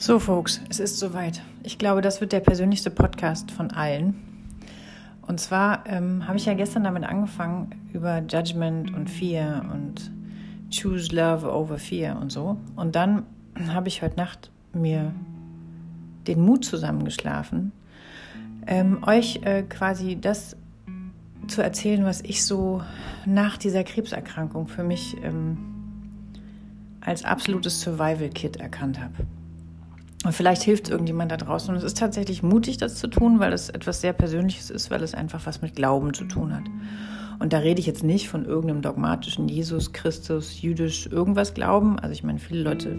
So, Folks, es ist soweit. Ich glaube, das wird der persönlichste Podcast von allen. Und zwar ähm, habe ich ja gestern damit angefangen, über Judgment und Fear und Choose Love over Fear und so. Und dann habe ich heute Nacht mir den Mut zusammengeschlafen, ähm, euch äh, quasi das zu erzählen, was ich so nach dieser Krebserkrankung für mich ähm, als absolutes Survival-Kit erkannt habe. Und vielleicht hilft irgendjemand da draußen. Und es ist tatsächlich mutig, das zu tun, weil es etwas sehr Persönliches ist, weil es einfach was mit Glauben zu tun hat. Und da rede ich jetzt nicht von irgendeinem dogmatischen Jesus, Christus, jüdisch, irgendwas Glauben. Also ich meine, viele Leute,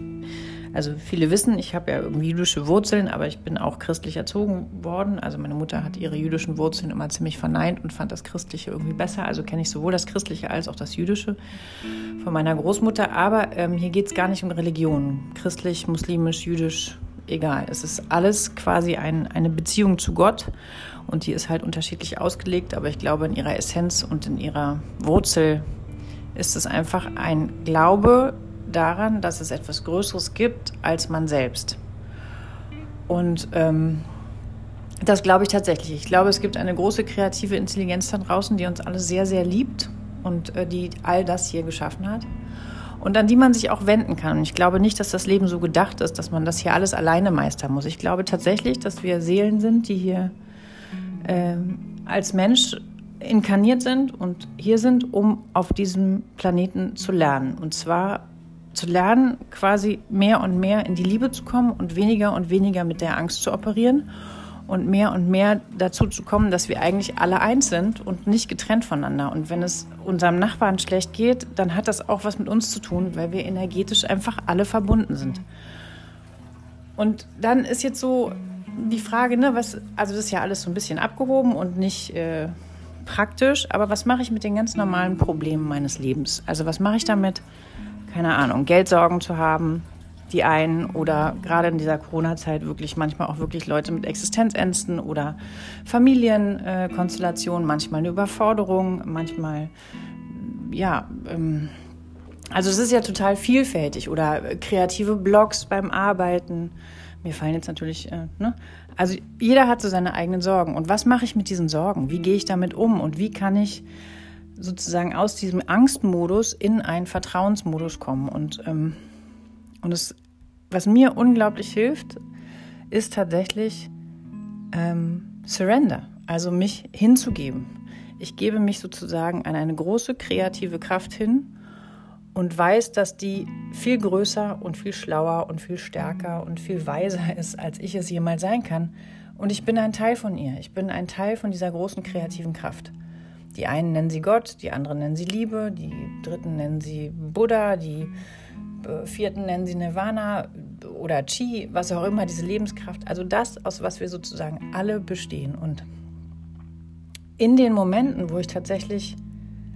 also viele wissen, ich habe ja irgendwie jüdische Wurzeln, aber ich bin auch christlich erzogen worden. Also meine Mutter hat ihre jüdischen Wurzeln immer ziemlich verneint und fand das Christliche irgendwie besser. Also kenne ich sowohl das Christliche als auch das Jüdische von meiner Großmutter. Aber ähm, hier geht es gar nicht um Religion. Christlich, muslimisch, jüdisch, egal. Es ist alles quasi ein, eine Beziehung zu Gott und die ist halt unterschiedlich ausgelegt, aber ich glaube, in ihrer Essenz und in ihrer Wurzel ist es einfach ein Glaube daran, dass es etwas Größeres gibt als man selbst. Und ähm, das glaube ich tatsächlich. Ich glaube, es gibt eine große kreative Intelligenz da draußen, die uns alle sehr, sehr liebt und äh, die all das hier geschaffen hat und an die man sich auch wenden kann. Und ich glaube nicht, dass das Leben so gedacht ist, dass man das hier alles alleine meistern muss. Ich glaube tatsächlich, dass wir Seelen sind, die hier äh, als Mensch inkarniert sind und hier sind, um auf diesem Planeten zu lernen. Und zwar zu lernen, quasi mehr und mehr in die Liebe zu kommen und weniger und weniger mit der Angst zu operieren und mehr und mehr dazu zu kommen, dass wir eigentlich alle eins sind und nicht getrennt voneinander. Und wenn es unserem Nachbarn schlecht geht, dann hat das auch was mit uns zu tun, weil wir energetisch einfach alle verbunden sind. Und dann ist jetzt so die Frage, ne, was, also das ist ja alles so ein bisschen abgehoben und nicht äh, praktisch, aber was mache ich mit den ganz normalen Problemen meines Lebens? Also was mache ich damit? Keine Ahnung, Geldsorgen zu haben, die einen oder gerade in dieser Corona-Zeit wirklich manchmal auch wirklich Leute mit Existenzängsten oder Familienkonstellationen, manchmal eine Überforderung, manchmal ja, ähm, also es ist ja total vielfältig oder kreative Blogs beim Arbeiten. Mir fallen jetzt natürlich, äh, ne? Also jeder hat so seine eigenen Sorgen. Und was mache ich mit diesen Sorgen? Wie gehe ich damit um? Und wie kann ich sozusagen aus diesem Angstmodus in einen Vertrauensmodus kommen? Und ähm, und es, was mir unglaublich hilft, ist tatsächlich ähm, Surrender, also mich hinzugeben. Ich gebe mich sozusagen an eine große kreative Kraft hin und weiß, dass die viel größer und viel schlauer und viel stärker und viel weiser ist, als ich es jemals sein kann. Und ich bin ein Teil von ihr. Ich bin ein Teil von dieser großen kreativen Kraft. Die einen nennen sie Gott, die anderen nennen sie Liebe, die dritten nennen sie Buddha, die vierten nennen sie Nirvana oder Chi, was auch immer, diese Lebenskraft. Also das, aus was wir sozusagen alle bestehen. Und in den Momenten, wo ich tatsächlich,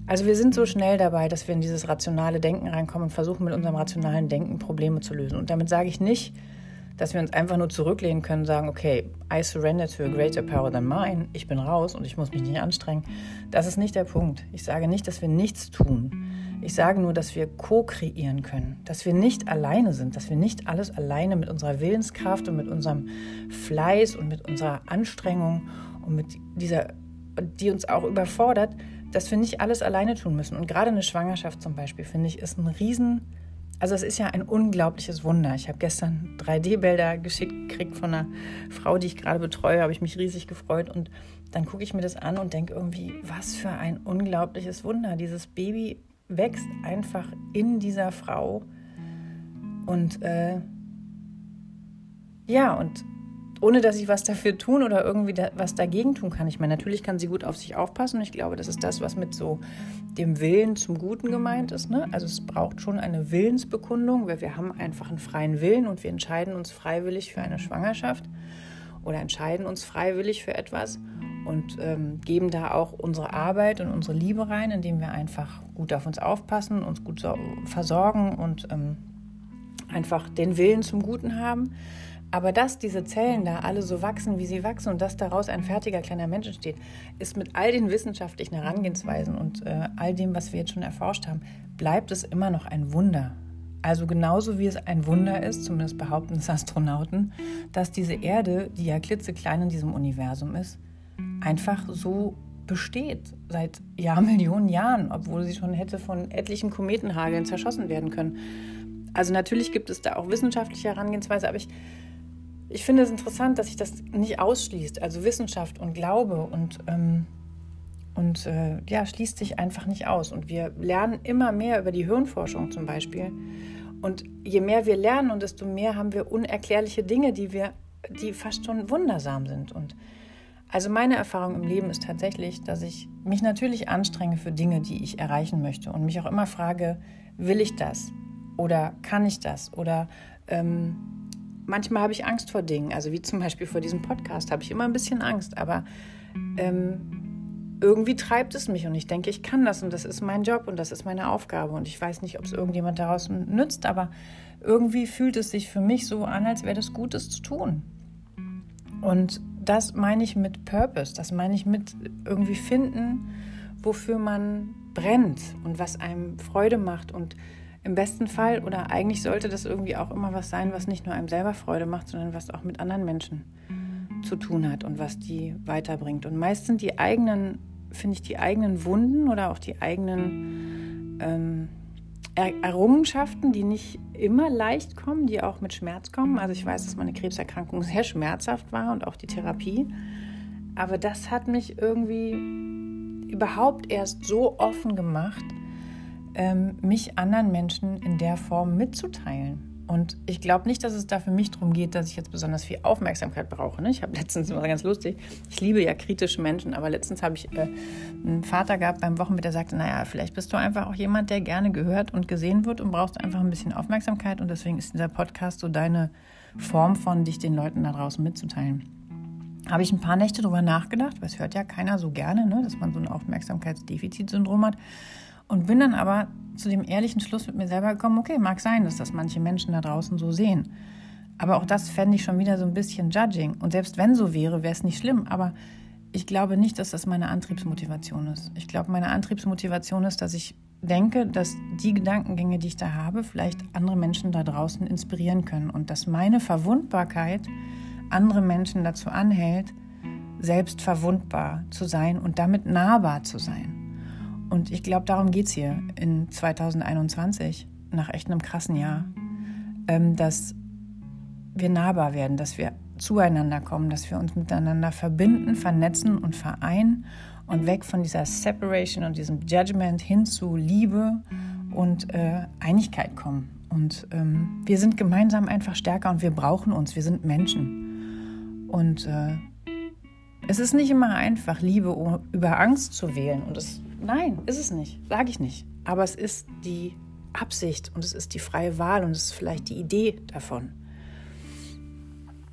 also wir sind so schnell dabei, dass wir in dieses rationale Denken reinkommen und versuchen mit unserem rationalen Denken Probleme zu lösen. Und damit sage ich nicht, dass wir uns einfach nur zurücklehnen können und sagen, okay, I surrender to a greater power than mine, ich bin raus und ich muss mich nicht anstrengen. Das ist nicht der Punkt. Ich sage nicht, dass wir nichts tun. Ich sage nur, dass wir co-kreieren können, dass wir nicht alleine sind, dass wir nicht alles alleine mit unserer Willenskraft und mit unserem Fleiß und mit unserer Anstrengung und mit dieser, die uns auch überfordert, dass wir nicht alles alleine tun müssen. Und gerade eine Schwangerschaft zum Beispiel, finde ich, ist ein Riesen, also es ist ja ein unglaubliches Wunder. Ich habe gestern 3D-Bilder geschickt gekriegt von einer Frau, die ich gerade betreue, habe ich mich riesig gefreut und dann gucke ich mir das an und denke irgendwie, was für ein unglaubliches Wunder. Dieses Baby wächst einfach in dieser Frau. Und äh, ja, und ohne dass ich was dafür tun oder irgendwie da, was dagegen tun kann. Ich meine, natürlich kann sie gut auf sich aufpassen und ich glaube, das ist das, was mit so dem Willen zum Guten gemeint ist. Ne? Also es braucht schon eine Willensbekundung, weil wir haben einfach einen freien Willen und wir entscheiden uns freiwillig für eine Schwangerschaft oder entscheiden uns freiwillig für etwas und ähm, geben da auch unsere Arbeit und unsere Liebe rein, indem wir einfach gut auf uns aufpassen, uns gut so versorgen und ähm, einfach den Willen zum Guten haben. Aber dass diese Zellen da alle so wachsen, wie sie wachsen und dass daraus ein fertiger kleiner Mensch entsteht, ist mit all den wissenschaftlichen Herangehensweisen und äh, all dem, was wir jetzt schon erforscht haben, bleibt es immer noch ein Wunder. Also genauso wie es ein Wunder ist, zumindest behaupten es Astronauten, dass diese Erde, die ja klitzeklein in diesem Universum ist, einfach so besteht seit Jahrmillionen Jahren, obwohl sie schon hätte von etlichen Kometenhageln zerschossen werden können. Also natürlich gibt es da auch wissenschaftliche Herangehensweise, aber ich, ich finde es interessant, dass sich das nicht ausschließt. Also Wissenschaft und Glaube und ähm, und äh, ja, schließt sich einfach nicht aus. Und wir lernen immer mehr über die Hirnforschung zum Beispiel. Und je mehr wir lernen und desto mehr haben wir unerklärliche Dinge, die wir, die fast schon wundersam sind. Und also meine Erfahrung im Leben ist tatsächlich, dass ich mich natürlich anstrenge für Dinge, die ich erreichen möchte und mich auch immer frage, will ich das oder kann ich das oder ähm, manchmal habe ich Angst vor Dingen, also wie zum Beispiel vor diesem Podcast habe ich immer ein bisschen Angst, aber ähm, irgendwie treibt es mich und ich denke, ich kann das und das ist mein Job und das ist meine Aufgabe und ich weiß nicht, ob es irgendjemand daraus nützt, aber irgendwie fühlt es sich für mich so an, als wäre das Gutes zu tun. Und das meine ich mit Purpose, das meine ich mit irgendwie finden, wofür man brennt und was einem Freude macht und im besten Fall oder eigentlich sollte das irgendwie auch immer was sein, was nicht nur einem selber Freude macht, sondern was auch mit anderen Menschen zu tun hat und was die weiterbringt. Und meist sind die eigenen finde ich, die eigenen Wunden oder auch die eigenen ähm, Errungenschaften, die nicht immer leicht kommen, die auch mit Schmerz kommen. Also ich weiß, dass meine Krebserkrankung sehr schmerzhaft war und auch die Therapie. Aber das hat mich irgendwie überhaupt erst so offen gemacht, ähm, mich anderen Menschen in der Form mitzuteilen. Und ich glaube nicht, dass es da für mich darum geht, dass ich jetzt besonders viel Aufmerksamkeit brauche. Ne? Ich habe letztens, war ganz lustig, ich liebe ja kritische Menschen, aber letztens habe ich äh, einen Vater gehabt beim Wochenbett, der sagte, naja, vielleicht bist du einfach auch jemand, der gerne gehört und gesehen wird und brauchst einfach ein bisschen Aufmerksamkeit. Und deswegen ist dieser Podcast so deine Form von, dich den Leuten da draußen mitzuteilen. Habe ich ein paar Nächte drüber nachgedacht, weil es hört ja keiner so gerne, ne? dass man so ein Aufmerksamkeitsdefizitsyndrom hat. Und bin dann aber zu dem ehrlichen Schluss mit mir selber gekommen, okay, mag sein, dass das manche Menschen da draußen so sehen. Aber auch das fände ich schon wieder so ein bisschen judging. Und selbst wenn so wäre, wäre es nicht schlimm. Aber ich glaube nicht, dass das meine Antriebsmotivation ist. Ich glaube, meine Antriebsmotivation ist, dass ich denke, dass die Gedankengänge, die ich da habe, vielleicht andere Menschen da draußen inspirieren können. Und dass meine Verwundbarkeit andere Menschen dazu anhält, selbst verwundbar zu sein und damit nahbar zu sein. Und ich glaube, darum geht es hier in 2021, nach echt einem krassen Jahr, ähm, dass wir nahbar werden, dass wir zueinander kommen, dass wir uns miteinander verbinden, vernetzen und vereinen und weg von dieser Separation und diesem Judgment hin zu Liebe und äh, Einigkeit kommen. Und ähm, wir sind gemeinsam einfach stärker und wir brauchen uns, wir sind Menschen. Und äh, es ist nicht immer einfach, Liebe über Angst zu wählen. Und es Nein, ist es nicht. Sage ich nicht. Aber es ist die Absicht und es ist die freie Wahl und es ist vielleicht die Idee davon.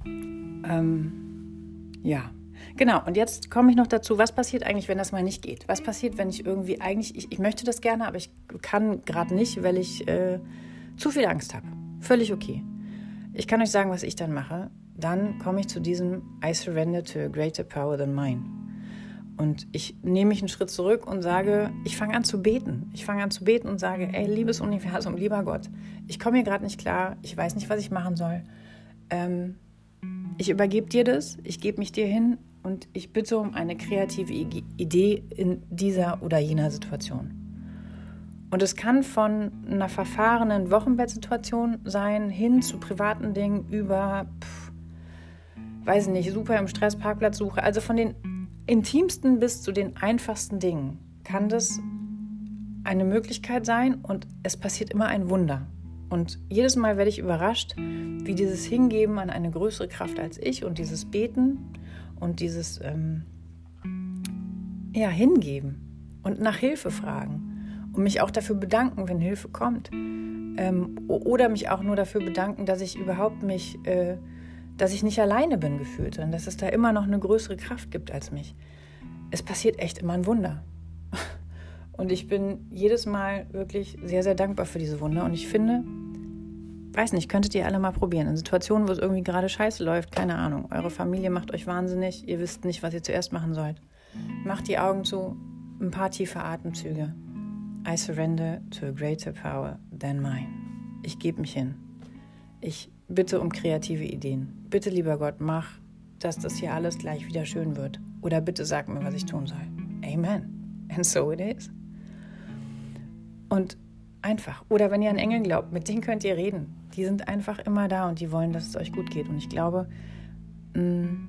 Ähm, ja, genau. Und jetzt komme ich noch dazu, was passiert eigentlich, wenn das mal nicht geht? Was passiert, wenn ich irgendwie eigentlich, ich, ich möchte das gerne, aber ich kann gerade nicht, weil ich äh, zu viel Angst habe. Völlig okay. Ich kann euch sagen, was ich dann mache. Dann komme ich zu diesem I surrender to a greater power than mine. Und ich nehme mich einen Schritt zurück und sage, ich fange an zu beten. Ich fange an zu beten und sage, ey, liebes Universum, lieber Gott, ich komme hier gerade nicht klar, ich weiß nicht, was ich machen soll. Ähm, ich übergebe dir das, ich gebe mich dir hin und ich bitte um eine kreative Idee in dieser oder jener Situation. Und es kann von einer verfahrenen Wochenbettsituation sein, hin zu privaten Dingen über, pff, weiß nicht, super im Stress Parkplatzsuche. Also von den intimsten bis zu den einfachsten Dingen kann das eine Möglichkeit sein und es passiert immer ein Wunder. Und jedes Mal werde ich überrascht, wie dieses Hingeben an eine größere Kraft als ich und dieses Beten und dieses ähm, ja, Hingeben und nach Hilfe fragen und mich auch dafür bedanken, wenn Hilfe kommt. Ähm, oder mich auch nur dafür bedanken, dass ich überhaupt mich äh, dass ich nicht alleine bin gefühlt, sondern dass es da immer noch eine größere Kraft gibt als mich. Es passiert echt immer ein Wunder. Und ich bin jedes Mal wirklich sehr, sehr dankbar für diese Wunder. Und ich finde, weiß nicht, könntet ihr alle mal probieren. In Situationen, wo es irgendwie gerade scheiße läuft, keine Ahnung. Eure Familie macht euch wahnsinnig, ihr wisst nicht, was ihr zuerst machen sollt. Macht die Augen zu, ein paar tiefe Atemzüge. I surrender to a greater power than mine. ich gebe mich hin. Ich bitte um kreative Ideen. Bitte, lieber Gott, mach, dass das hier alles gleich wieder schön wird. Oder bitte sag mir, was ich tun soll. Amen. And so it is. Und einfach. Oder wenn ihr an Engel glaubt, mit denen könnt ihr reden. Die sind einfach immer da und die wollen, dass es euch gut geht. Und ich glaube, mm,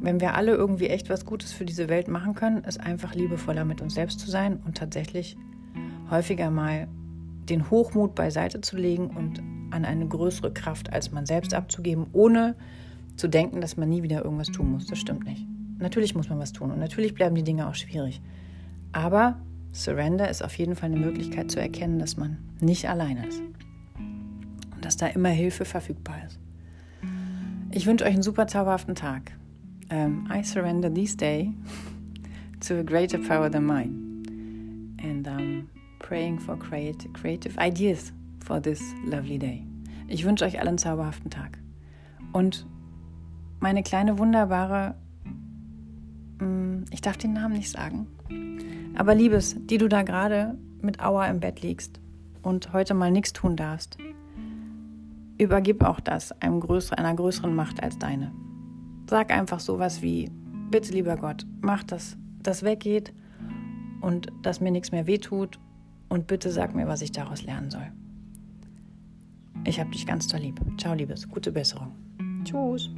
wenn wir alle irgendwie echt was Gutes für diese Welt machen können, ist einfach liebevoller mit uns selbst zu sein und tatsächlich häufiger mal den Hochmut beiseite zu legen und an eine größere Kraft als man selbst abzugeben, ohne zu denken, dass man nie wieder irgendwas tun muss. Das stimmt nicht. Natürlich muss man was tun und natürlich bleiben die Dinge auch schwierig. Aber Surrender ist auf jeden Fall eine Möglichkeit zu erkennen, dass man nicht alleine ist und dass da immer Hilfe verfügbar ist. Ich wünsche euch einen super zauberhaften Tag. Um, I surrender this day to a greater power than mine. And I'm praying for creative ideas for this lovely day. Ich wünsche euch allen einen zauberhaften Tag. Und meine kleine wunderbare, mm, ich darf den Namen nicht sagen, aber Liebes, die du da gerade mit Aua im Bett liegst und heute mal nichts tun darfst, übergib auch das einem größeren, einer größeren Macht als deine. Sag einfach sowas wie, bitte lieber Gott, mach, dass das weggeht und dass mir nichts mehr wehtut und bitte sag mir, was ich daraus lernen soll. Ich hab dich ganz doll lieb. Ciao, Liebes. Gute Besserung. Tschüss.